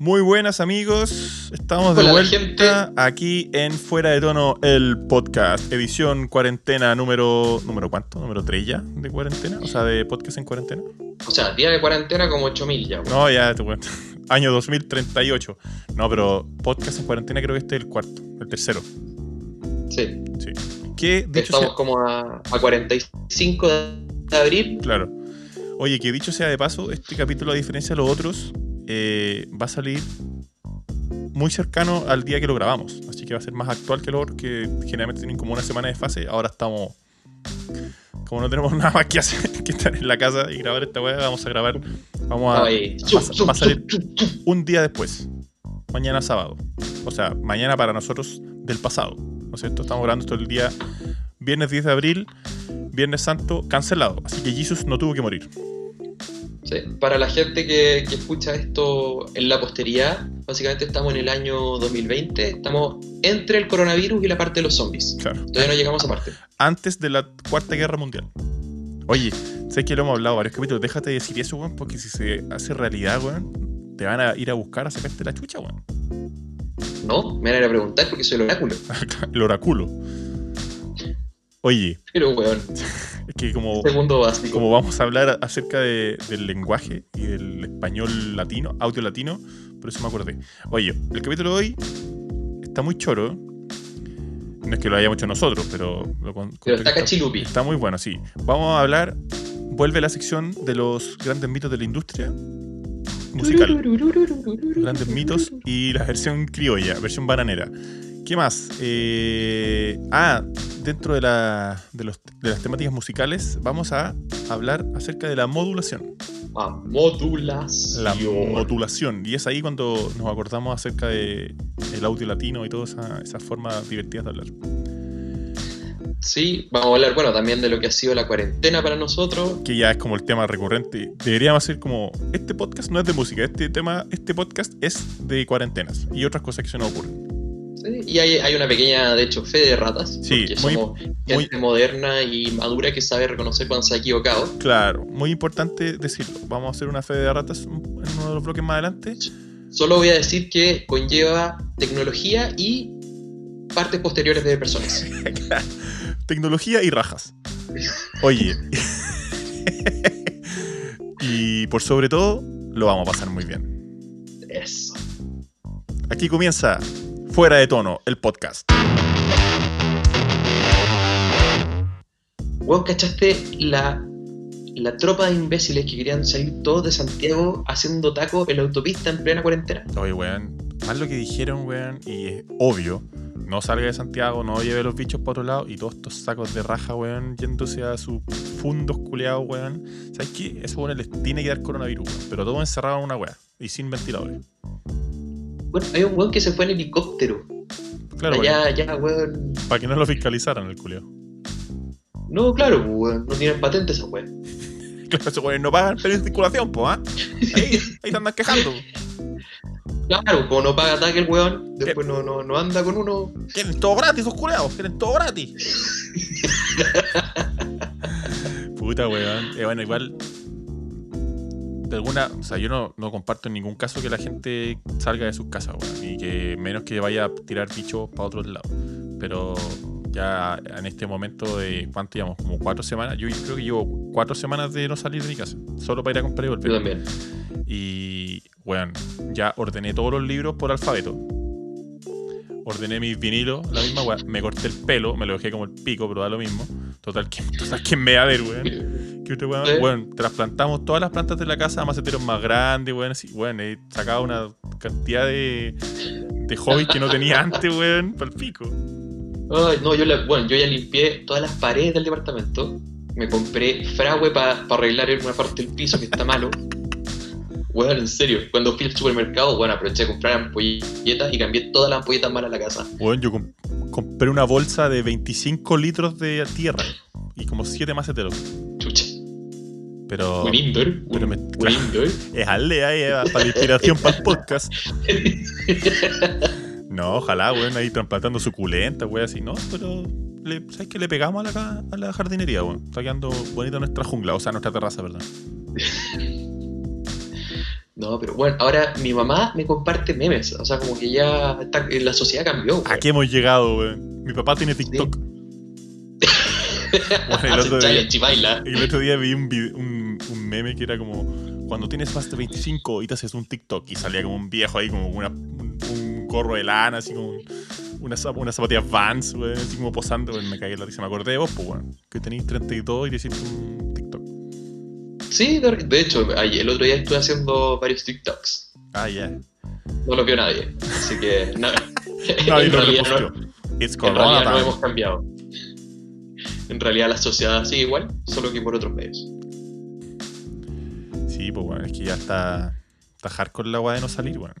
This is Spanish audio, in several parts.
Muy buenas amigos, estamos de Hola, vuelta gente. aquí en Fuera de Tono, el podcast, edición cuarentena número... ¿Número cuánto? ¿Número 3 ya de cuarentena? O sea, de podcast en cuarentena. O sea, día de cuarentena como 8000 ya. No, ya te cuento. Año 2038. No, pero podcast en cuarentena creo que este es el cuarto, el tercero. Sí. Sí. Que dicho Estamos sea, como a, a 45 de abril. Claro. Oye, que dicho sea de paso, este capítulo, a diferencia de los otros, eh, va a salir muy cercano al día que lo grabamos. Así que va a ser más actual que los otros, que generalmente tienen como una semana de fase. Ahora estamos. Como no tenemos nada más que hacer que estar en la casa y grabar esta weá, vamos a grabar. Vamos a. A a salir un día después. Mañana sábado. O sea, mañana para nosotros del pasado. ¿No es cierto? Estamos grabando esto el día viernes 10 de abril, Viernes Santo, cancelado. Así que Jesus no tuvo que morir. Sí, Para la gente que, que escucha esto en la posteridad, básicamente estamos en el año 2020. Estamos entre el coronavirus y la parte de los zombies. Claro. Todavía no llegamos a parte. Antes de la Cuarta Guerra Mundial. Oye, sé que lo hemos hablado varios capítulos. Déjate de decir eso, weón, porque si se hace realidad, weón, te van a ir a buscar a sacarte la chucha, weón. No, me van a ir a preguntar porque soy el oráculo. el oráculo. Oye, Pero, weón, es que como, segundo básico. como vamos a hablar acerca de- del lenguaje y del español latino, audio latino, por eso me acordé. Oye, el capítulo de hoy está muy choro. No es que lo hayamos hecho nosotros, pero lo con- Pero está cachilupi. Está muy bueno, sí. Vamos a hablar. Vuelve la sección de los grandes mitos de la industria musical. Grandes mitos y la versión criolla, versión bananera. ¿Qué más? Eh, ah, dentro de, la- de los- de las temáticas musicales, vamos a hablar acerca de la modulación. A modulación. La modulación. Y es ahí cuando nos acordamos acerca de el audio latino y todas esa, esas formas divertidas de hablar. Sí, vamos a hablar, bueno, también de lo que ha sido la cuarentena para nosotros. que ya es como el tema recurrente. Deberíamos hacer como, este podcast no es de música, este tema, este podcast es de cuarentenas y otras cosas que se nos ocurren. Sí, y hay, hay una pequeña, de hecho, fe de ratas. Sí, porque muy- somos gente moderna y madura que sabe reconocer cuando se ha equivocado. Claro, muy importante decirlo. Vamos a hacer una fe de ratas en uno de los bloques más adelante. Solo voy a decir que conlleva tecnología y partes posteriores de personas. Tecnología y rajas. Oye. y por sobre todo, lo vamos a pasar muy bien. Eso. Aquí comienza Fuera de Tono, el podcast. Weón, ¿cachaste la, la tropa de imbéciles que querían salir todos de Santiago haciendo tacos en la autopista en plena cuarentena? Oye, weón, más lo que dijeron, weón, y es obvio, no salga de Santiago, no lleve los bichos para otro lado, y todos estos sacos de raja, weón, yéndose a sus fundos culeados, weón. ¿Sabes qué? Eso, weón, les tiene que dar coronavirus, weón, pero todo encerrado en una weá, y sin ventiladores. Bueno, hay un weón que se fue en helicóptero. Claro, Allá, allá, weón. para que no lo fiscalizaran el culeado. No, claro, pues, weón. No tienen patente esa weón. Claro, esos weones no pagan permiso de circulación, po, ¿ah? Ahí, ahí te andan quejando. Claro, como no paga ataque el weón, después no, no, no anda con uno. Quieren todo gratis, esos culeados, quieren todo gratis. Puta, weón. Eh, bueno, igual. De alguna. O sea, yo no, no comparto en ningún caso que la gente salga de sus casas, weón. Y que menos que vaya a tirar bichos para otros lados. Pero ya en este momento de. ¿Cuánto llevamos? Como cuatro semanas. Yo creo que llevo cuatro semanas de no salir de mi casa. Solo para ir a comprar y volver. Yo también. Y, bueno, ya ordené todos los libros por alfabeto. Ordené mis vinilos, la misma weá. Me corté el pelo, me lo dejé como el pico, pero da lo mismo. Total, ¿quién, total, ¿quién me va a ver, weón? ¿Eh? Weón, trasplantamos todas las plantas de la casa a maceteros más grandes, weón. Así, weón, he sacado una cantidad de, de hobbies que no tenía antes, weón, para el pico. Ay, no, yo la, bueno, yo ya limpié todas las paredes del departamento. Me compré fragüe para arreglar una parte del piso que está malo. Weón, en serio, cuando fui al supermercado, bueno, aproveché a comprar ampolletas y cambié todas las ampolletas malas a la casa. Weón, yo com- compré una bolsa de 25 litros de tierra y como 7 maceteros. Pero Un indoor. pero un, un indoor. es aldea ahí, eh, para la inspiración para el podcast. No, ojalá, weón, ahí trasplantando suculenta, weón, así, no, pero le, ¿sabes qué le pegamos a la, a la jardinería, weón? Está quedando bonita nuestra jungla, o sea, nuestra terraza, perdón. No, pero bueno, ahora mi mamá me comparte memes. O sea, como que ya está, la sociedad cambió. ¿A qué hemos llegado, weón? Mi papá tiene TikTok. Bueno, el otro día-. El otro vi un, vide- un, un meme que era como cuando tienes más de 25 y te haces un TikTok y salía como un viejo ahí como una, un, un gorro de lana, así como un- unas, unas zapatillas Vans, así como posando, me en la risa. Me acordé de vos, pues, weón, que tenéis 32 y te hiciste un TikTok. Sí, de, de hecho, el otro día estuve haciendo varios TikToks. Ah, ya. No lo vio nadie. Así que nada. Nadie en, lo realidad no, en realidad no hemos cambiado. En realidad la sociedad sigue igual, solo que por otros medios. Sí, pues, weón, es que ya está, está hardcore la weá de no salir, weón.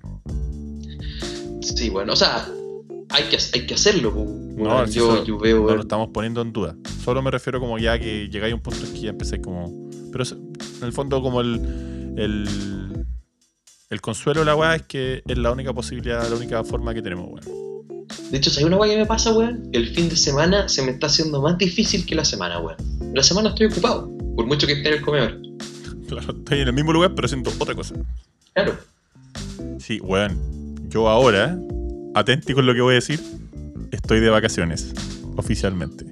Sí, bueno, o sea, hay que, hay que hacerlo. po. No, Bueno, si yo, eso yo veo. No lo estamos poniendo en duda. Solo me refiero como ya que llegáis a un punto en que ya empecé como. Pero en el fondo, como el. El, el consuelo de la weá es que es la única posibilidad, la única forma que tenemos, weón. De hecho, ¿sabes una weá que me pasa, weón? El fin de semana se me está haciendo más difícil que la semana, weón. La semana estoy ocupado, por mucho que esté en el comedor. Claro, estoy en el mismo lugar, pero haciendo otra cosa. Claro. Sí, weón. Yo ahora, atenti con lo que voy a decir, estoy de vacaciones. Oficialmente.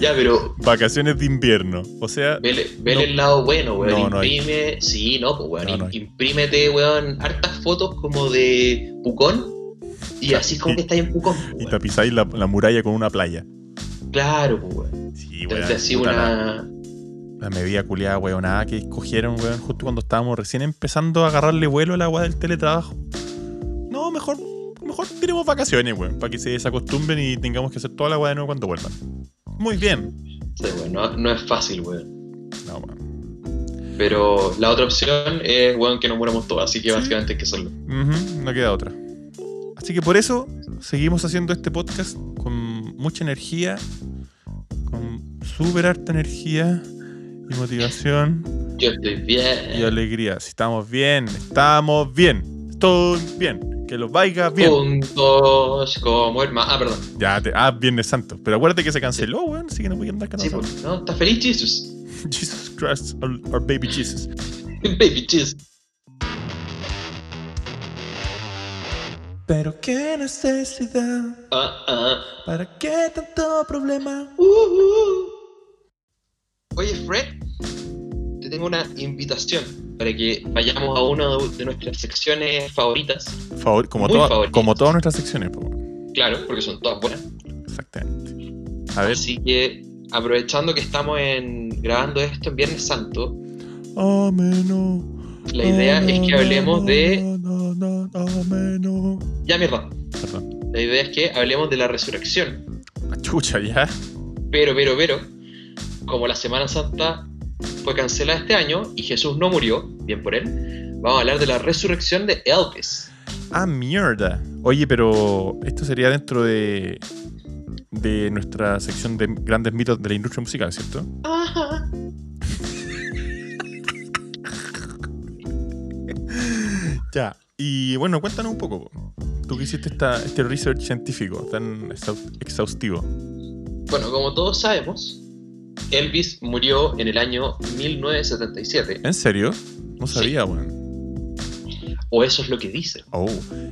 Ya, pero Vacaciones de invierno. O sea, vele, vele No. el lado bueno, weón. No, no hay. Imprime. Sí, no, pues, weón. No, imprímete, weón, hartas fotos como de Pucón. Y así es como Y- que estáis en Pucón, pues, y tapizáis la, la muralla con una playa. Claro, pues, weón. Sí, weón. te así la- una. La medida culiada, weonada, que escogieron, weón, justo cuando estábamos recién empezando a agarrarle vuelo a la weá del teletrabajo. No, mejor, mejor tenemos vacaciones, weón, para que se desacostumbren y tengamos que hacer toda la weá de nuevo cuando vuelvan. Muy bien. Sí, weón, no, no es fácil, weón. No, weón. Pero la otra opción es, weón, que nos muramos todos. Así que Sí. básicamente hay que hacerlo. No queda otra. Así que por eso seguimos haciendo este podcast con mucha energía, con súper harta energía y motivación. Yo estoy bien. y alegría. Si estamos bien, estamos bien. Estoy bien. Que los vaya bien. Juntos como hermanos. Ah, perdón. Ya, te, ah, Viernes Santo. Pero acuérdate que se canceló, weón. Así que no voy a andar Sí, cantando. pues, ¿no? ¿Estás feliz, Jesus? Jesus Christ, our, our baby Jesus. Baby Jesus. Pero qué necesidad. Ah, ah. ¿Para qué tanto problema? Uh, uh. Oye, Fred, te tengo una invitación para que vayamos a una de nuestras secciones favoritas. Favor, como, toda- favoritas. como todas nuestras secciones. Claro, porque son todas buenas. Exactamente. A ver. Así que, aprovechando que estamos en, grabando esto en Viernes Santo, Ameno. la idea es que hablemos de. No, no, no, ameno. Ya, mierda. Perdón. La idea es que hablemos de la resurrección. Ah, Chucha, ya. Pero, pero, pero, como la Semana Santa fue cancelada este año y Jesús no murió, bien por él, vamos a hablar de la resurrección de Elvis. Ah, mierda. Oye, pero esto sería dentro de, de nuestra sección de grandes mitos de la industria musical, ¿cierto? Ajá. Ya. Y bueno, cuéntanos un poco. po. Tú que hiciste esta, este research científico tan exhaus- exhaustivo. Bueno, como todos sabemos, Elvis murió en el año 1977, ¿En serio? No sabía, weón. o eso es lo que dicen. Oh,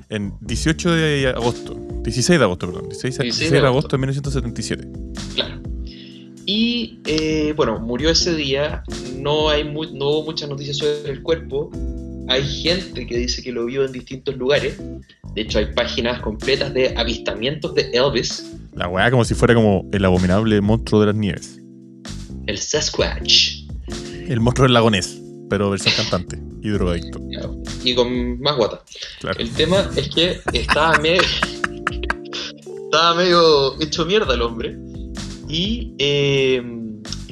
en 18 de agosto. 16 de agosto, perdón. 16, 16 de agosto de 1977. Claro. Y eh, bueno, murió ese día, no, hay mu- no hubo muchas noticias sobre el cuerpo, hay gente que dice que lo vio en distintos lugares, de hecho hay páginas completas de avistamientos de Elvis, La weá como si fuera como el abominable monstruo de las nieves. El Sasquatch, El monstruo del lagonés, pero versión cantante y drogadicto. y con más guata. Claro. El tema es que estaba medio, estaba medio hecho mierda el hombre y eh,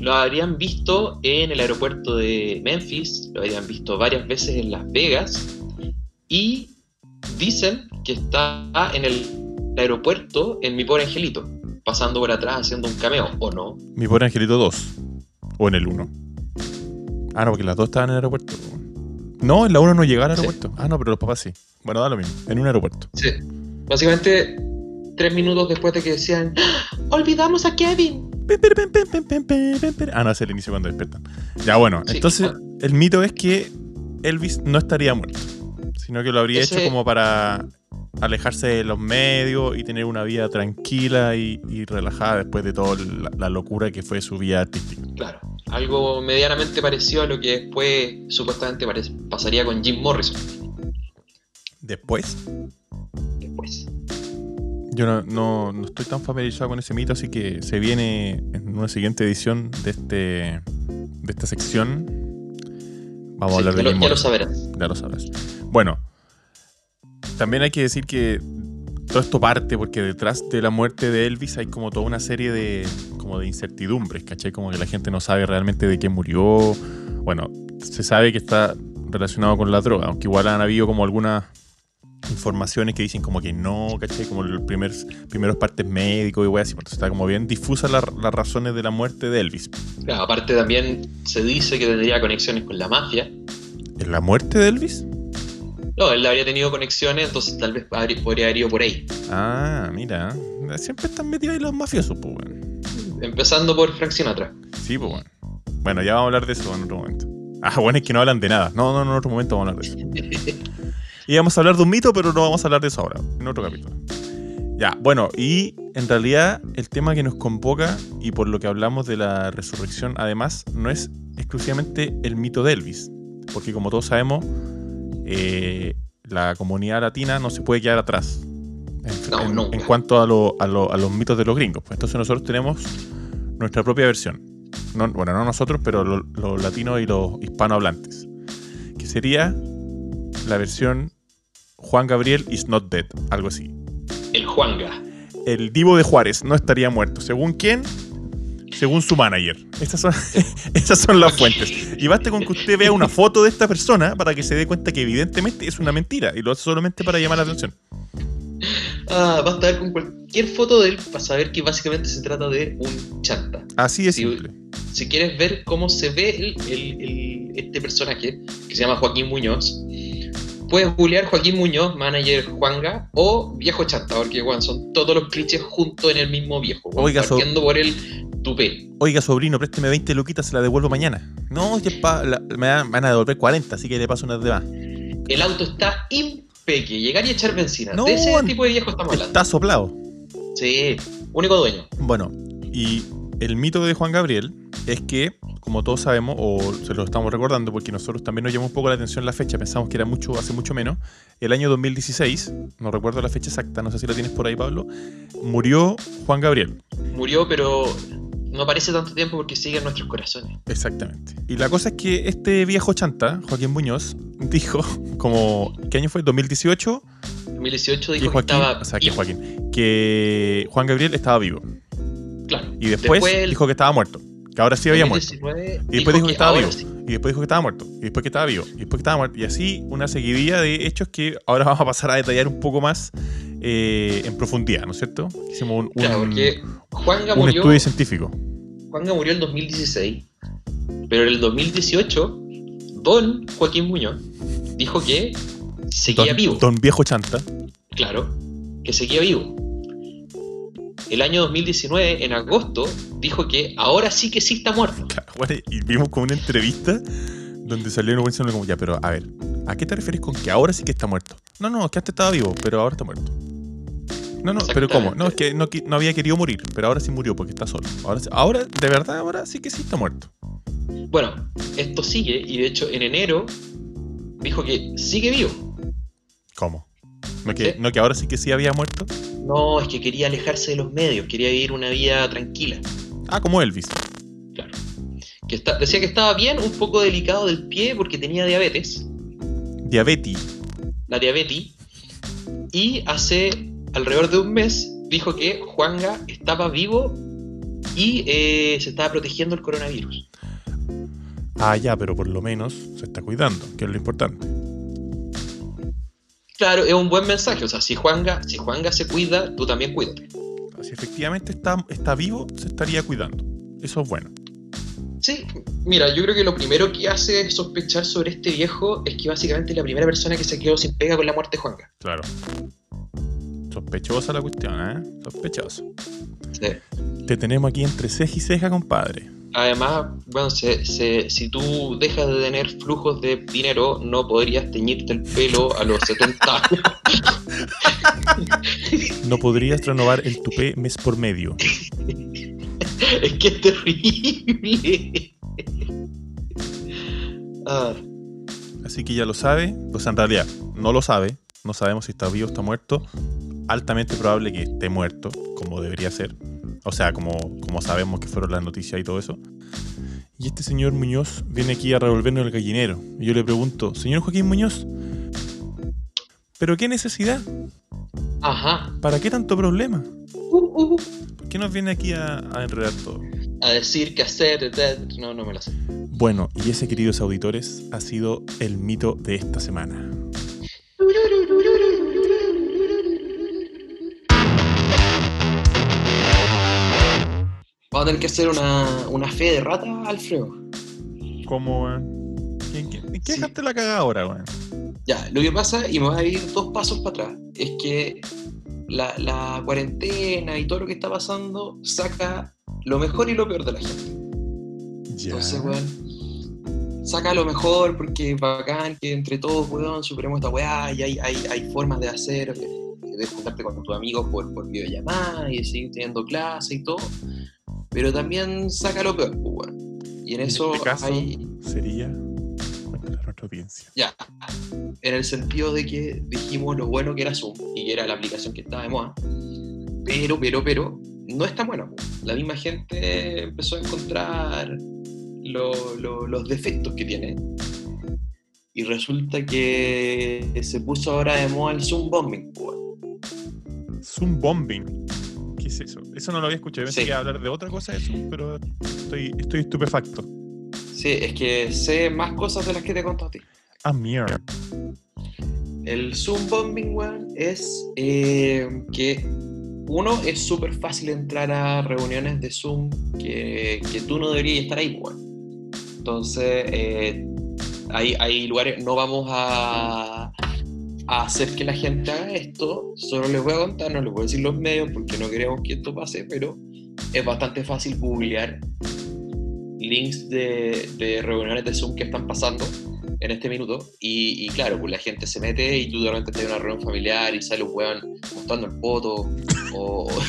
lo habrían visto en el aeropuerto de Memphis, lo habrían visto varias veces en Las Vegas y dicen que está en el aeropuerto en Mi Pobre Angelito, pasando por atrás haciendo un cameo, ¿o no? Mi pobre angelito 2. O en el 1. Ah, no, porque las dos estaban en el aeropuerto. No, en la 1 no llegaba al aeropuerto. Ah, no, pero los papás sí. Bueno, da lo mismo. En un aeropuerto. Sí. Básicamente, tres minutos después de que decían, ¡Ah! olvidamos a Kevin. Ah, no, es el inicio cuando despiertan. Ya, bueno, Sí. entonces el mito es que Elvis no estaría muerto, sino que lo habría Ese- hecho como para alejarse de los medios y tener una vida tranquila y, y relajada después de toda la, la locura que fue su vida artística. Claro. Algo medianamente parecido a lo que después supuestamente pasaría con Jim Morrison. Después, Después. yo no, no- no estoy tan familiarizado con ese mito, así que se viene en una siguiente edición de, este, de esta sección. Vamos a hablar de ya, lo, ya lo sabrás. Ya lo sabrás. Bueno, también hay que decir que todo esto parte porque detrás de la muerte de Elvis hay como toda una serie de como de incertidumbres, ¿cachai? Como que la gente no sabe realmente de qué murió. Bueno, se sabe que está relacionado con la droga, aunque igual han habido como algunas informaciones que dicen como que no, ¿cachai? Como los primer, primeros partes médicos y wey así, entonces está como bien difusa la- las razones de la muerte de Elvis. Claro, aparte también se dice que tendría conexiones con la mafia. ¿En la muerte de Elvis? No, él habría tenido conexiones, entonces tal vez podría haber ido por ahí. Ah, mira, siempre están metidos ahí los mafiosos, pues, weón. Empezando por Frank Sinatra. Sí, pues bueno. Bueno, ya vamos a hablar de eso en otro momento. Ah, bueno, es que no hablan de nada. No, no, no, en otro momento vamos a hablar de eso. Y vamos a hablar de un mito, pero no vamos a hablar de eso ahora, en otro capítulo. Ya, bueno, y en realidad el tema que nos convoca y por lo que hablamos de la resurrección, además, no es exclusivamente el mito de Elvis. Porque como todos sabemos, eh, la comunidad latina no se puede quedar atrás. En, No, en- nunca. en cuanto a, lo- a lo- a los mitos de los gringos. Pues entonces nosotros tenemos nuestra propia versión. No- bueno, no nosotros, pero lo- los latinos y los hispanohablantes. Que sería la versión Juan Gabriel is not dead, algo así. El Juanga. El divo de Juárez no estaría muerto. ¿Según quién? Según su manager. Estas son, estas son las fuentes. Y basta con que usted vea una foto de esta persona para que se dé cuenta que evidentemente es una mentira y lo hace solamente para llamar la atención. Ah, basta ver con cualquier foto de él para saber que básicamente se trata de un chanta. Así Sí, simple. Si quieres ver cómo se ve el- el- el- este personaje, que se llama Joaquín Muñoz, puedes googlear Joaquín Muñoz, manager Juanga, o viejo chanta, porque bueno, son todos los clichés juntos en el mismo viejo. bueno, Oiga, so- partiendo por el tupé. Oiga, sobrino, présteme 20 luquitas, se la devuelvo mañana. No, pa- la- me van me van a devolver 40, así que le paso unas de más. El auto está impeque, llegar y echar benzina. No, de ese tipo de viejo estamos hablando. Está soplado. Sí, único dueño. Bueno, y el mito de Juan Gabriel es que, como todos sabemos, o se lo estamos recordando porque nosotros también nos llamó un poco la atención la fecha, pensamos que era mucho, hace mucho menos, el año 2016, no recuerdo la fecha exacta, no sé si la tienes por ahí, Pablo, murió Juan Gabriel. Murió, pero no parece tanto tiempo porque sigue en nuestros corazones. Exactamente. Y la cosa es que este viejo chanta, Joaquín Muñoz, dijo, como, ¿qué año fue? 2018, 2018 que dijo que Joaquín, estaba. o sea, que. Joaquín, que Juan Gabriel estaba vivo. Claro. Y después, dijo que estaba muerto, que ahora sí había muerto. 2019 Y después dijo que estaba vivo. sí. Y después dijo que estaba muerto. Y después que estaba vivo. Y después que estaba muerto. Y así una seguidilla de hechos que ahora vamos a pasar a detallar un poco más eh, en profundidad, ¿no es cierto? Hicimos un, un- Claro, Juanga un murió, estudio científico. Juanga murió en 2016, pero en el 2018, Don Joaquín Muñoz dijo que seguía Don, vivo. don viejo chanta. Claro, que seguía vivo. El año 2019, en agosto, dijo que ahora sí que sí está muerto. Claro, bueno, y vimos como una entrevista donde salió una buena como, ya, pero a ver, ¿a qué te refieres con que ahora sí que está muerto? No, no, que antes estaba vivo, pero ahora está muerto. No, no, pero ¿cómo? No, es que no, había querido morir, pero ahora sí murió porque está solo. Ahora, ahora, de verdad, ahora sí que sí está muerto. Bueno, esto sigue y de hecho en enero dijo que sigue vivo. ¿Cómo? ¿No que, no que ahora sí que sí había muerto? No, es que quería alejarse de los medios, quería vivir una vida tranquila. Ah, como Elvis. Claro. Que está- decía que estaba bien, un poco delicado del pie porque tenía diabetes, Diabetes. la diabetes, y hace alrededor de un mes dijo que Juanga estaba vivo y eh, se estaba protegiendo el coronavirus. Ah, ya, pero por lo menos se está cuidando, que es lo importante. Claro, es un buen mensaje, o sea, si Juanga, si Juanga se cuida, tú también cuídate. Si efectivamente está, está vivo, se estaría cuidando. Eso es bueno. Sí, mira, yo creo que lo primero que hace sospechar sobre este viejo es que básicamente es la primera persona que se quedó sin pega con la muerte de Juanga. Claro. Sospechosa la cuestión, ¿eh? Sospechosa. Sí. Te tenemos aquí entre ceja y ceja, compadre. Además, bueno, se- se- si tú dejas de tener flujos de dinero, no podrías teñirte el pelo a los 70 años. No podrías renovar el tupé mes por medio. es que es terrible. Ah, Así que ya lo sabe. O sea, en realidad, no lo sabe. No sabemos si está vivo o está muerto. Altamente probable que esté muerto, como debería ser. O sea, como, como sabemos que fueron las noticias y todo eso. Y este señor Muñoz viene aquí a revolvernos el gallinero. Y yo le pregunto, señor Joaquín Muñoz, ¿pero qué necesidad? ajá. ¿Para qué tanto problema? Uh, uh. ¿Por qué nos viene aquí a, a enredar todo? A decir qué hacer, etc. no, no me lo sé. Bueno, y ese, queridos auditores, ha sido el mito de esta semana. Vamos a tener que hacer una, una fe de rata, Alfredo. ¿Cómo, weón? ¿Quién- quién- ¿En qué Sí. dejaste la cagada ahora, weón? Ya, lo que pasa, y me voy a ir dos pasos para atrás, es que la, la cuarentena y todo lo que está pasando saca lo mejor y lo peor de la gente. Ya. Entonces, weón, saca lo mejor porque bacán que entre todos, weón, superemos esta weá y hay, hay, hay formas de hacer, de, de juntarte con tus amigos por, por videollamada y de seguir teniendo clase y todo. Pero también saca lo peor, pues. Y en En eso este caso, hay. sería. Cuéntale a nuestra audiencia. Ya, en el sentido de que dijimos lo bueno que era Zoom y que era la aplicación que estaba de moda, pero, pero, pero, no es tan buena. po. La misma gente empezó a encontrar lo- lo- los defectos que tiene y resulta que se puso ahora de moda el Zoom bombing. weón. Zoom bombing. ¿Qué es eso? Eso no lo había escuchado. Yo pensé Sí. que iba a hablar de otra cosa de Zoom, pero estoy, estoy estupefacto. Sí, es que sé más cosas de las que te conto a ti. Ah, mierda. El Zoom bombing, weón, es eh, que uno es súper fácil entrar a reuniones de Zoom que, que tú no deberías estar ahí, weón. Entonces, eh, hay, hay lugares, no vamos a, a hacer que la gente haga esto, solo les voy a contar, no les voy a decir los medios porque no queremos que esto pase, pero es bastante fácil googlear links de, de reuniones de Zoom que están pasando en este minuto. Y, y claro, pues la gente se mete y tú de repente te una reunión familiar y sale un weón mostrando el poto. o,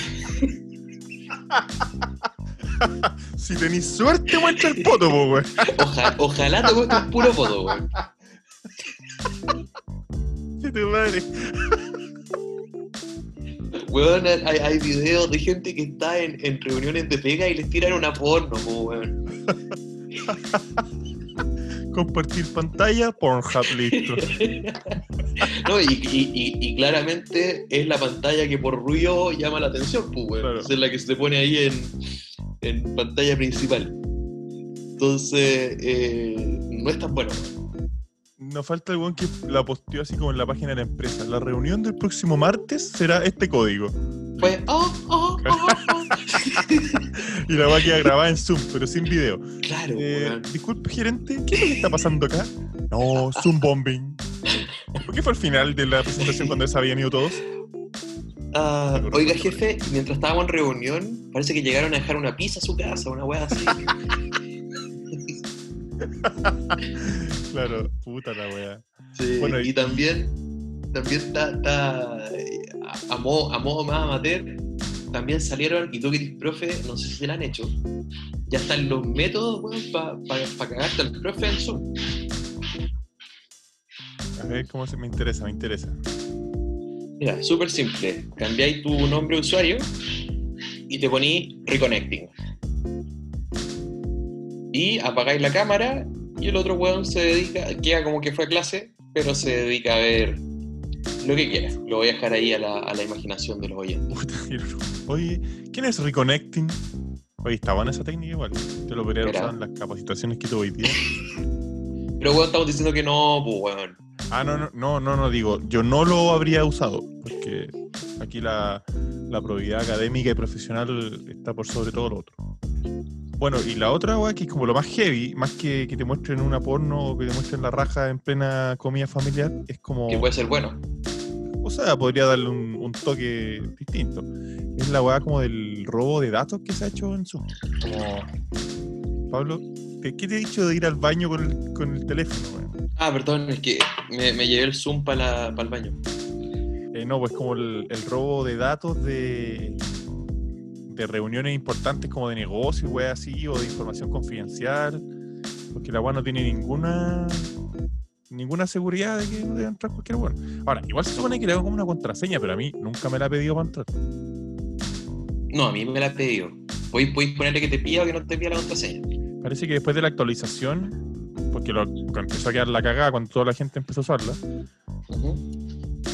Si tenéis suerte, muestra el poto, po, weón. oja- ojalá te muestres puro poto, weón. Sí, tu madre. Weón, hay, hay videos de gente que está en, en reuniones de pega y les tiran una porno, po, weón. Compartir pantalla, Pornhub, listo. No, y, y- y- y claramente es la pantalla que por ruido llama la atención, pues, weón. Claro. Es la que se pone ahí en, en pantalla principal. Entonces, eh, no es tan bueno, weón. Nos falta el weón que la posteó así como en la página de la empresa. La reunión del próximo martes será este código. Fue, oh, oh, oh, oh. Y la va a quedar grabada en Zoom, pero sin video. Claro, Eh, weón. disculpe, gerente, ¿qué es lo que está pasando acá? No, Zoom bombing. ¿Por qué fue al final de la presentación cuando se habían ido todos? Ah, oiga, jefe, mientras estábamos en reunión, parece que llegaron a dejar una pizza a su casa, una weá así. Claro, puta la wea. Sí, Bueno, y- y también, también está, está, eh, a, a modo, a modo más amateur, también salieron, y tú que eres profe, no sé si se lo han hecho, ya están los métodos para cagarte al profe en Zoom. A ver cómo se me interesa, me interesa. Mira, súper simple. Cambiáis tu nombre de usuario y te ponís Reconnecting. Y apagáis la cámara y el otro weón se dedica, queda como que fue a clase, pero se dedica a ver lo que quiera. Lo voy a dejar ahí a la, a la imaginación de los oyentes. Oye, ¿quién es Reconnecting? Oye, está buena esa técnica igual. Te lo podría usar en las capacitaciones que tuve hoy día. Pero weón, estamos diciendo que no, pues weón. Ah, no, no, no, no, no, digo, yo no lo habría usado, porque aquí la, la probidad académica y profesional está por sobre todo lo otro. Bueno, y la otra weá que es como lo más heavy, más que que te muestren una porno o que te muestren la raja en plena comida familiar, es como. Que puede ser bueno. O sea, podría darle un, un toque distinto. Es la weá como del robo de datos que se ha hecho en Zoom. Como. Pablo, ¿qué te he dicho de ir al baño con el, con el teléfono, weón? Ah, perdón, es que me, me llevé el Zoom para el baño. Eh, no, pues como el, el robo de datos de, de reuniones importantes como de negocio, weá así, o de información confidencial. Porque la weá no tiene ninguna ninguna seguridad de que debe entrar cualquier weón. Ahora, igual se supone que le hago como una contraseña, pero a mí nunca me la ha pedido para entrar. No, a mí me la ha pedido. Podéis podéis ponerle que te pida o que no te pida la contraseña. Parece que después de la actualización, porque lo, empezó a quedar la cagada cuando toda la gente empezó a usarla,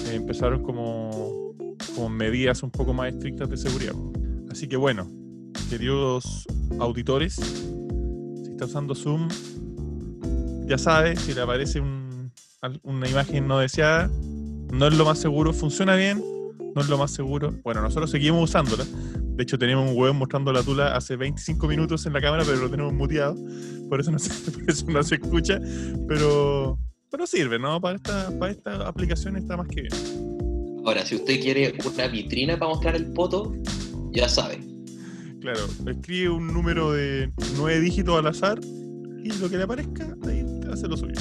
eh, empezaron como, como medidas un poco más estrictas de seguridad. Así que bueno, queridos auditores, si está usando Zoom, ya sabe, si le aparece un- una imagen no deseada, no es lo más seguro, funciona bien, no es lo más seguro. Bueno, nosotros seguimos usándola. De hecho, tenemos un hueón mostrando la tula hace 25 minutos en la cámara, pero lo tenemos muteado. Por eso no se, por eso escucha. Pero, pero sirve, ¿no? Para esta, para esta aplicación está más que bien. Ahora, si usted quiere una vitrina para mostrar el poto, ya sabe. Claro, escribe un número de nueve dígitos al azar y lo que le aparezca, ahí hace lo suyo.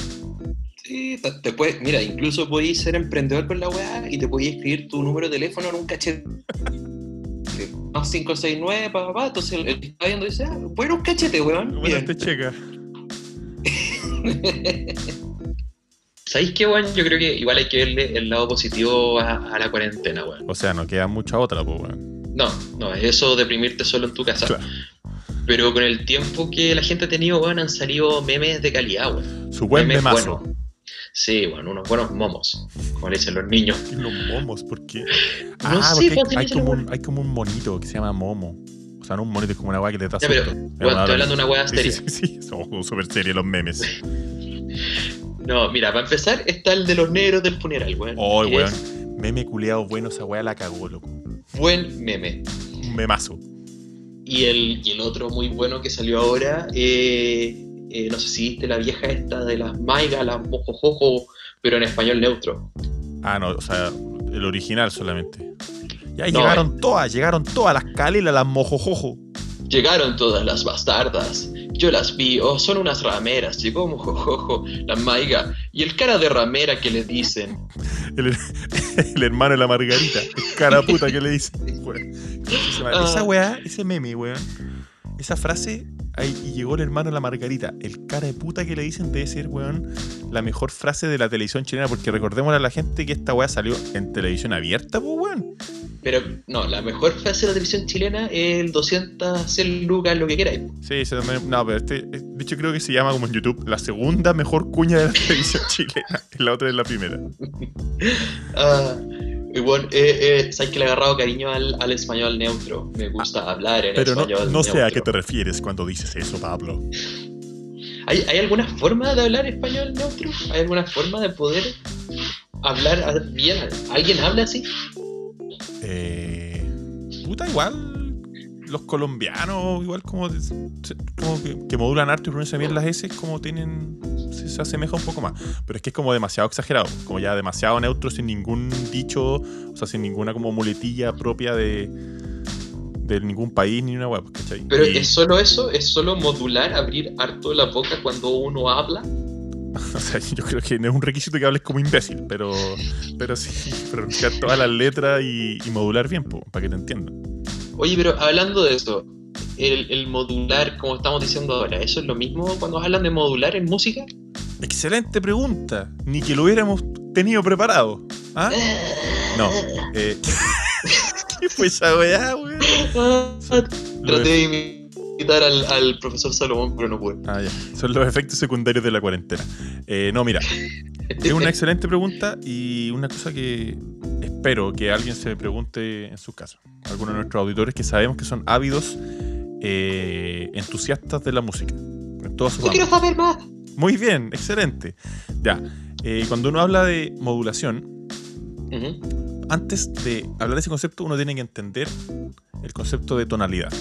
Sí, te, te puede- mira, incluso podéis ser emprendedor con la weá y te podéis escribir tu número de teléfono en un cachete. Más 569, papá, pa, entonces el, el que está viendo dice, ah, bueno, un cachete, weón. Bueno, Bien. te checa. ¿Sabéis qué, weón? Yo creo que igual hay que verle el lado positivo a, a la cuarentena, weón. O sea, no queda mucha otra, pues, weón. No, no, es eso deprimirte solo en tu casa. Claro. Pero con el tiempo que la gente ha tenido, weón, han salido memes de calidad, weón. Su buen Memes memazo. buenos. Sí, bueno, unos buenos momos, como le dicen los niños. Los momos, ¿por qué? No ah, sé, porque hay, como un, hay como un monito que se llama momo. O sea, no un monito, es como una weá que te da Ya, pero, una estoy hablando de una weá seria. sí, sí, sí. Somos súper serios los memes. No, mira, para empezar está el de los negros del funeral, weón. Oh, weón. Meme culeado bueno, esa weá la cagó, loco. Buen meme. Un memazo. Y el, y el otro muy bueno que salió ahora, eh, eh, no sé si viste la vieja esta de las maigas, las mojojojo, pero en español neutro. Ah, no, o sea, el original solamente. Ya No, llegaron todas, llegaron todas las calelas, las mojojojo. Llegaron todas las bastardas. Yo las vi, oh, son unas rameras. Llegó mojojojo, la maiga y el cara de ramera que le dicen. El, el hermano de la Margarita. El cara puta que le dice. Weón. Ah. Esa weá, ese meme, weón. Esa frase, ahí y llegó el hermano de la Margarita. El cara de puta que le dicen debe ser, weón, la mejor frase de la televisión chilena. Porque recordemos a la gente que esta weá salió en televisión abierta, pues, weón. Pero no, la mejor frase de la televisión chilena es el 200 lucas, lo que queráis. Sí, no, pero este, eh, de hecho creo que se llama como en YouTube la segunda mejor cuña de la televisión chilena. Y la otra es la primera. Ah, y bueno, eh, eh, sabes que le he agarrado cariño al, al español neutro. Me gusta hablar en Pero no, español no sé a qué te refieres cuando dices eso, Pablo. ¿Hay, ¿Hay alguna forma de hablar español neutro? ¿Hay alguna forma de poder hablar bien? ¿Alguien habla así? Eh, puta, igual los colombianos, igual como, que, que modulan harto y pronuncian bien las S, como tienen. Se, se asemeja un poco más. Pero es que es como demasiado exagerado, como ya demasiado neutro, sin ningún dicho, o sea, sin ninguna como muletilla propia de, de ningún país ni una web, ¿cachai? Pero Y- es solo eso, es solo modular, abrir harto la boca cuando uno habla. O sea, yo creo que no es un requisito que hables como imbécil, pero, pero sí, pronunciar todas las letras y, y modular bien, po, para que te entiendan. Oye, pero hablando de eso, el, el modular, como estamos diciendo ahora, ¿eso es lo mismo cuando hablan de modular en música? Excelente pregunta. Ni que lo hubiéramos tenido preparado. ¿Ah? No. eh, ¿Qué fue esa weá, weón? Ah, Traté de- de imitar al, al profesor Salomón, pero no pude. Ah, ya. Son los efectos secundarios de la cuarentena. Eh, no, mira. Es una excelente pregunta y una cosa que espero que alguien se pregunte en su casa. Algunos de nuestros auditores que sabemos que son ávidos eh, entusiastas de la música. En todas sus Yo quiero saber más. Muy bien, excelente. Ya. eh, cuando uno habla de modulación, antes de hablar de ese concepto, uno tiene que entender el concepto de tonalidad.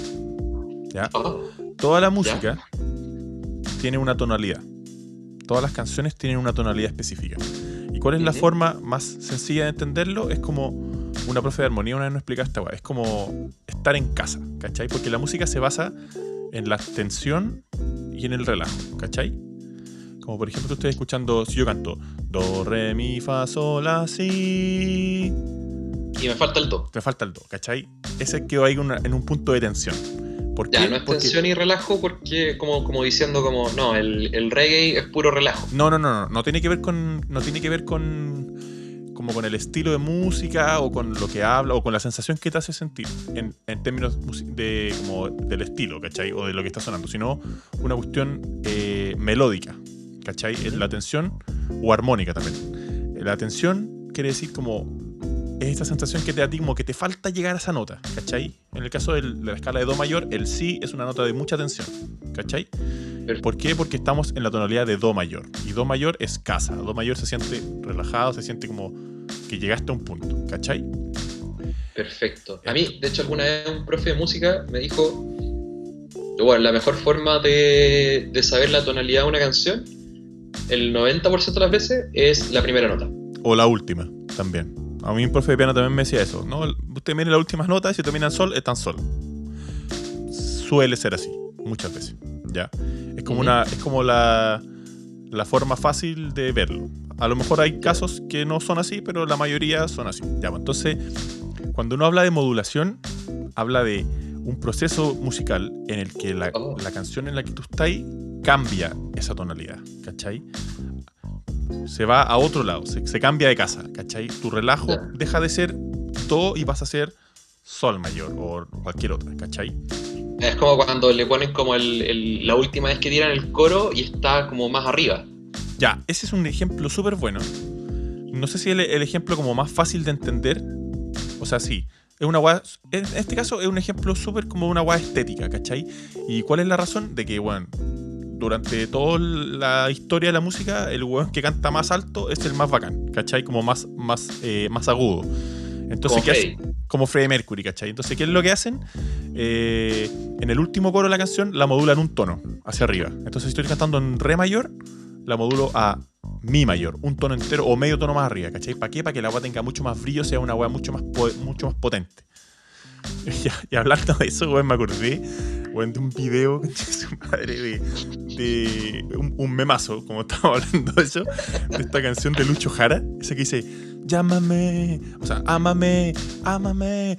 ¿Ya? Toda la música tiene una tonalidad. Todas las canciones tienen una tonalidad específica. ¿Y cuál es la forma más sencilla de entenderlo? Es como una profe de armonía una vez nos explicaba esta weá. Es como estar en casa, ¿cachai? Porque la música se basa en la tensión y en el relajo, ¿cachai? Como por ejemplo, tú estás escuchando, si yo canto Do, Re, Mi, Fa, Sol, La, Si, Y me falta el do. te falta el Do, ¿cachai? Ese quedó ahí una- en un punto de tensión. ¿Por Ya, qué? no es Porque- tensión y relajo porque, como, como diciendo, como, no, el, el reggae es puro relajo. No, no, no, no, no tiene que ver con, no tiene que ver con, como con el estilo de música o con lo que habla o con la sensación que te hace sentir en, en términos de, como del estilo, ¿cachai? O de lo que está sonando, sino una cuestión eh, melódica, ¿cachai? La tensión o armónica también. La tensión quiere decir como es esta sensación que te da como que te falta llegar a esa nota, ¿cachai? En el caso del- de la escala de Do mayor, el Si es una nota de mucha tensión, ¿cachai? ¿Por qué? Porque estamos en la tonalidad de Do mayor. Y Do mayor es casa. Do mayor se siente relajado, se siente como que llegaste a un punto, ¿cachai? Perfecto. A mí, de hecho, alguna vez un profe de música me dijo, bueno, la mejor forma de, de saber la tonalidad de una canción, el 90% de las veces, es la primera nota. O la última, también. A mí un profe de piano también me decía eso. ¿no? Usted mire las últimas notas y si termina en sol, está en sol. Suele ser así, muchas veces. ¿ya? Es como, una, es como la, la forma fácil de verlo. A lo mejor hay casos que no son así, pero la mayoría son así. Ya, entonces, cuando uno habla de modulación, habla de un proceso musical en el que la, Oh. la canción en la que tú estás cambia esa tonalidad, ¿cachai? Se va a otro lado, se, se cambia de casa, ¿cachai? Tu relajo deja de ser do y pasa a ser sol mayor o cualquier otra, ¿cachai? Es como cuando le ponen como el, el- la última vez que tiran el coro y está como más arriba. Ya, ese es un ejemplo súper bueno. No sé si el, el ejemplo como más fácil de entender. O sea, sí. Es una weá- En este caso es un ejemplo súper como una weá estética, ¿cachai? ¿Y cuál es la razón? De que, bueno, durante toda la historia de la música, el weón que canta más alto es el más bacán, ¿cachai? Como más, más, eh, más agudo. Entonces, Como ¿qué? Freddy. como Freddie Mercury, ¿cachai? Entonces, ¿qué es lo que hacen? Eh, en el último coro de la canción la modulan un tono hacia arriba. Entonces, si estoy cantando en Re mayor, la modulo a Mi mayor, un tono entero o medio tono más arriba, ¿cachai? ¿Para qué? Para que la agua tenga mucho más brillo, sea una agua mucho más, mucho más potente. Y, y hablando de eso, weón, me acordé weón, de un video de su madre de, un, memazo, como estaba hablando eso, de esta canción de Lucho Jara, esa que dice, llámame, o sea, ámame, ámame,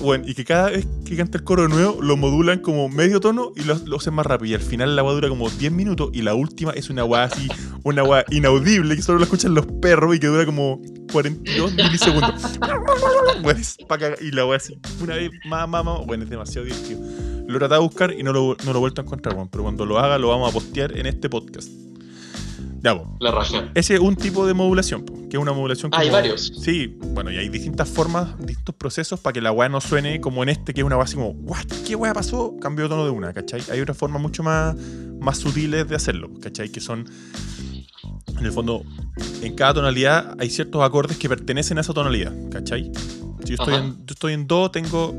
bueno, y que cada vez que canta el coro nuevo, lo modulan como medio tono y lo, lo hacen más rápido, y al final la agua dura como 10 minutos, y la última es una agua así, una agua inaudible, que solo la escuchan los perros y que dura como 42 milisegundos. Bueno, es pa' cagar. y la agua así, una vez más, más, más, bueno, es demasiado divertido. Lo he tratado de buscar y no lo, no lo he vuelto a encontrar, weón, pero cuando lo haga lo vamos a postear en este podcast. Ya, po. La raja. Ese es un tipo de modulación, po, que es una modulación Ah, hay varios. Sí, bueno, y hay distintas formas, distintos procesos para que la weá no suene como en este, que es una weá así como, ¿what? ¿Qué weá pasó? Cambió tono de una, ¿cachai? Hay otras formas mucho más, más sutiles de hacerlo, ¿cachai? Que son, en el fondo, en cada tonalidad hay ciertos acordes que pertenecen a esa tonalidad, ¿cachai? Si yo estoy, Ajá. en, yo estoy en Do, tengo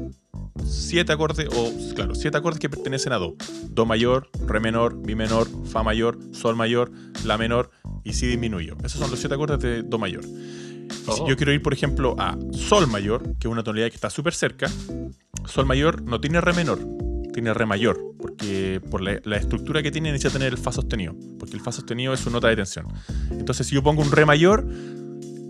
siete acordes, o claro, siete acordes que pertenecen a Do. Do mayor, Re menor, Mi menor, Fa mayor, Sol mayor, La menor y Si disminuyo. Esos son los siete acordes de Do mayor. Y si Oh. yo quiero ir, por ejemplo, a Sol mayor, que es una tonalidad que está súper cerca, Sol mayor no tiene Re menor, tiene Re mayor, porque por la, la estructura que tiene necesita tener el Fa sostenido, porque el Fa sostenido es su nota de tensión. Entonces, si yo pongo un Re mayor,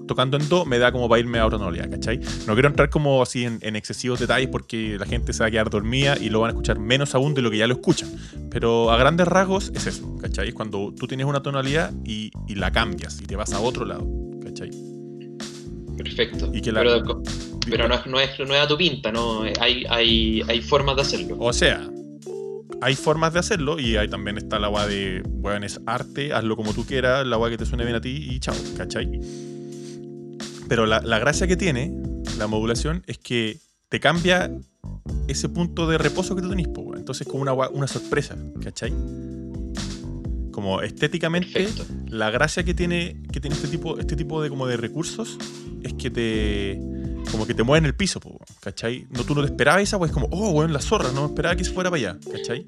tocando en Do, me da como para irme a otra tonalidad, ¿cachai? No quiero entrar como así en, en excesivos detalles porque la gente se va a quedar dormida y lo van a escuchar menos aún de lo que ya lo escuchan. Pero a grandes rasgos es eso, ¿cachai? Es cuando tú tienes una tonalidad y, y la cambias y te vas a otro lado, ¿cachai? Perfecto. Y que la- Pero, pero no, es, no, es, no es a tu pinta, ¿no? Hay, hay, hay formas de hacerlo. O sea, hay formas de hacerlo y ahí también está la agua de, bueno, es arte, hazlo como tú quieras, la agua que te suene bien a ti y chao, ¿cachai? Pero la, la gracia que tiene la modulación es que te cambia ese punto de reposo que tú tenés, weón. entonces como una, una sorpresa, ¿cachai? Como estéticamente, Perfecto. la gracia que tiene, que tiene este tipo, este tipo de, como de recursos es que te como que te mueven el piso, po, ¿cachai? No, tú no te esperabas esa, pues como, oh, weón, la zorra, no esperaba que se fuera para allá, ¿cachai?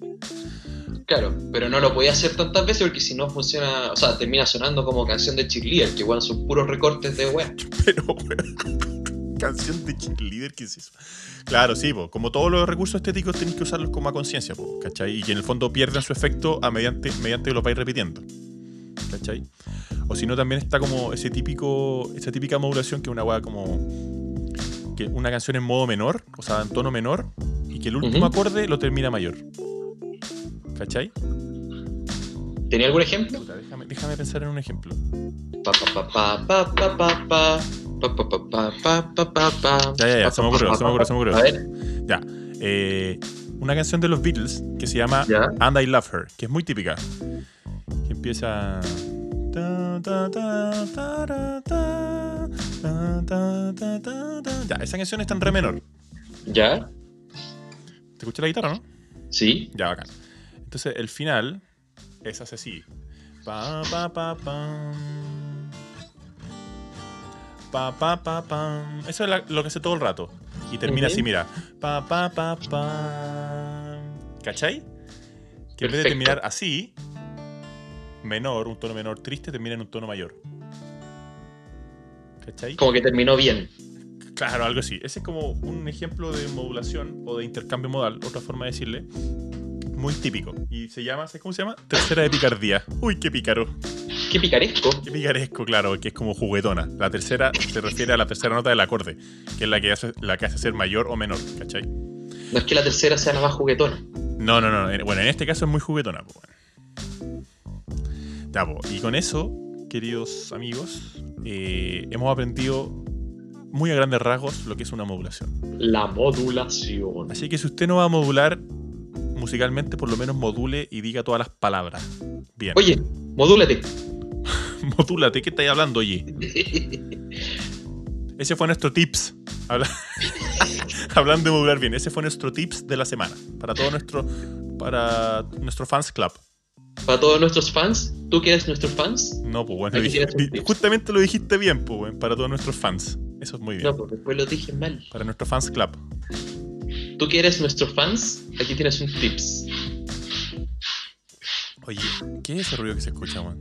Claro, pero no lo podía hacer tantas veces porque si no funciona, o sea, termina sonando como canción de cheerleader, que weón son puros recortes de weón. Pero, weón, canción de cheerleader, ¿qué es eso? Claro, sí, po, como todos los recursos estéticos tenéis que usarlos como a conciencia, ¿cachai? Y que en el fondo pierden su efecto a mediante, mediante que lo vais repitiendo, ¿cachai? O si no, también está como ese típico, esa típica modulación que una weá como que una canción en modo menor, o sea, en tono menor, y que el último acorde lo termina mayor. ¿Cachai? ¿Tenía algún ejemplo? Puta, déjame, déjame pensar en un ejemplo. Ya, ya, ya, se me ocurrió, se me ocurrió, se me ocurrió. A ver, Ya. eh, una canción de los Beatles que se llama ya. And I Love Her, que es muy típica. Que empieza. Ya, esa canción está en re menor. ¿Ya? ¿Te escuché la guitarra, no? ¿Sí? Ya, bacán. Entonces, el final es así. Pa, pa, pa, pam. Pa, pa, pa, pam. Eso es la- lo que hace todo el rato. Y termina así, mira. Pa, pa, pa, pam. ¿Cachai? Que en vez de Perfecto. terminar así, menor, un tono menor triste, termina en un tono mayor. ¿Cachai? Como que terminó bien. Claro, algo así. Ese es como un ejemplo de modulación o de intercambio modal, otra forma de decirle. Muy típico. Y se llama, ¿sabes cómo se llama? Tercera de picardía. Uy, qué pícaro. Qué picaresco. Qué picaresco, claro, que es como juguetona. La tercera se refiere a la tercera nota del acorde, que es la que hace, la que hace ser mayor o menor, ¿cachai? No es que la tercera sea la más juguetona. No, no, no. en- Bueno, en este caso es muy juguetona. Pues, bueno. Ya, po, Y con eso, queridos amigos, eh, hemos aprendido muy a grandes rasgos lo que es una modulación. La modulación. Así que si usted no va a modular musicalmente, por lo menos module y diga todas las palabras. Bien. Oye, modúlate. modúlate, ¿qué estáis hablando, oye? Ese fue nuestro tips. Habla- Hablando de modular bien, ese fue nuestro tips de la semana. Para todo nuestro, para nuestro fans club. Para todos nuestros fans, ¿tú que eres nuestros fans? No, pues bueno, dije- justamente lo dijiste bien, pues bueno, para todos nuestros fans. Eso es muy bien. No, pues después lo dije mal. Para nuestro fans club. Tú que eres nuestros fans, aquí tienes un tips. Oye, ¿qué es ese ruido que se escucha, weón?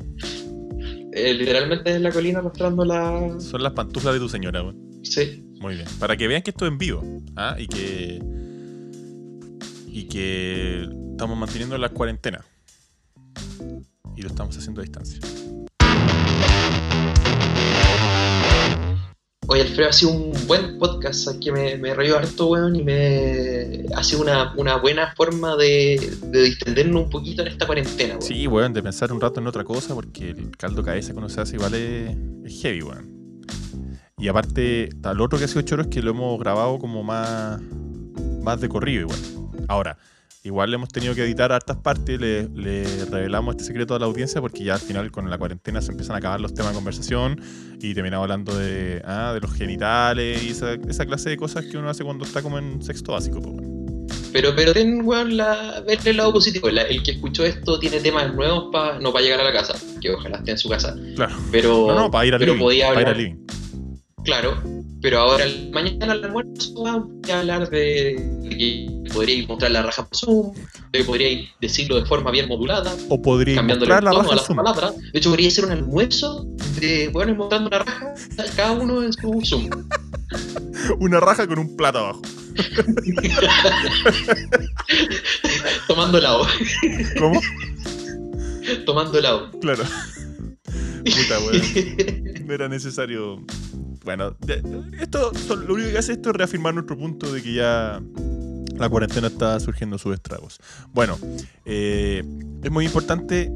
Eh, literalmente es la colina mostrando la... Son las pantuflas de tu señora, weón. Sí. Muy bien. Para que vean que esto es en vivo. ¿ah? Y que. Y que estamos manteniendo la cuarentena. Y lo estamos haciendo a distancia. Oye, Alfredo, ha sido un buen podcast aquí me, me harto, weón, y me ha sido una, una buena forma de, de distendernos un poquito en esta cuarentena, weón. Sí, weón, de pensar un rato en otra cosa, porque el caldo cabeza cuando se hace igual es, heavy, weón. Y aparte, tal otro que ha sido choro es que lo hemos grabado como más, más de corrido, igual. Ahora, igual le hemos tenido que editar hartas partes, le, le revelamos este secreto a la audiencia porque ya al final con la cuarentena se empiezan a acabar los temas de conversación y terminamos hablando de, ah, de los genitales y esa, esa clase de cosas que uno hace cuando está como en sexto básico. Pues. Pero, pero ten, weón, la, ver el lado positivo. La- el que escuchó esto tiene temas nuevos para no para llegar a la casa, que ojalá esté en su casa. Claro. Pero, No, no, para ir al pero living. podía para ir hablar, al living. claro. Pero ahora, mañana al almuerzo, voy a hablar de, de que podría mostrar la raja por Zoom, de que podría decirlo de forma bien modulada, O mostrar el la tono raja a las Zoom. palabras. De hecho, podría ser un almuerzo de weones mostrando una raja, cada uno en su Zoom. Una raja con un plato abajo. tomando helado, ¿Cómo? tomando helado. Claro. Puta, weón. No era necesario. Bueno, esto, lo único que hace esto es reafirmar nuestro punto de que ya la cuarentena está surgiendo sus estragos. Bueno, eh, es muy importante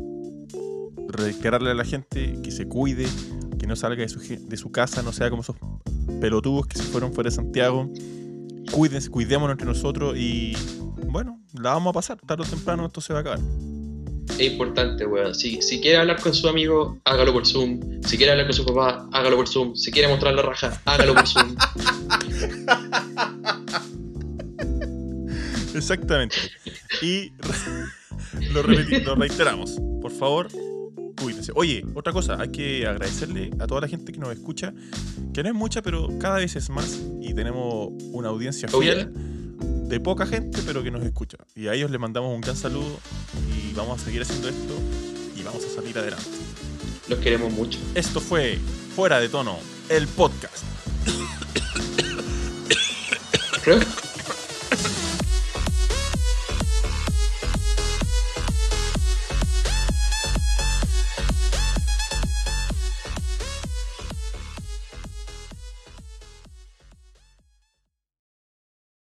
reiterarle a la gente que se cuide, que no salga de su, de su casa, no sea como esos pelotudos que se fueron fuera de Santiago. Cuídense, cuidémonos entre nosotros y bueno, la vamos a pasar. Tarde o temprano esto se va a acabar. Es importante, weón. Si, si quiere hablar con su amigo, hágalo por Zoom. Si quiere hablar con su papá, hágalo por Zoom. Si quiere mostrar la raja, hágalo por Zoom. Exactamente. Y lo, lo reiteramos. Por favor, cuídense. Oye, otra cosa, hay que agradecerle a toda la gente que nos escucha, que no es mucha, pero cada vez es más y tenemos una audiencia fiel de poca gente, pero que nos escucha. Y a ellos les mandamos un gran saludo y vamos a seguir haciendo esto y vamos a salir adelante. Los queremos mucho. Esto fue Fuera de Tono, el podcast.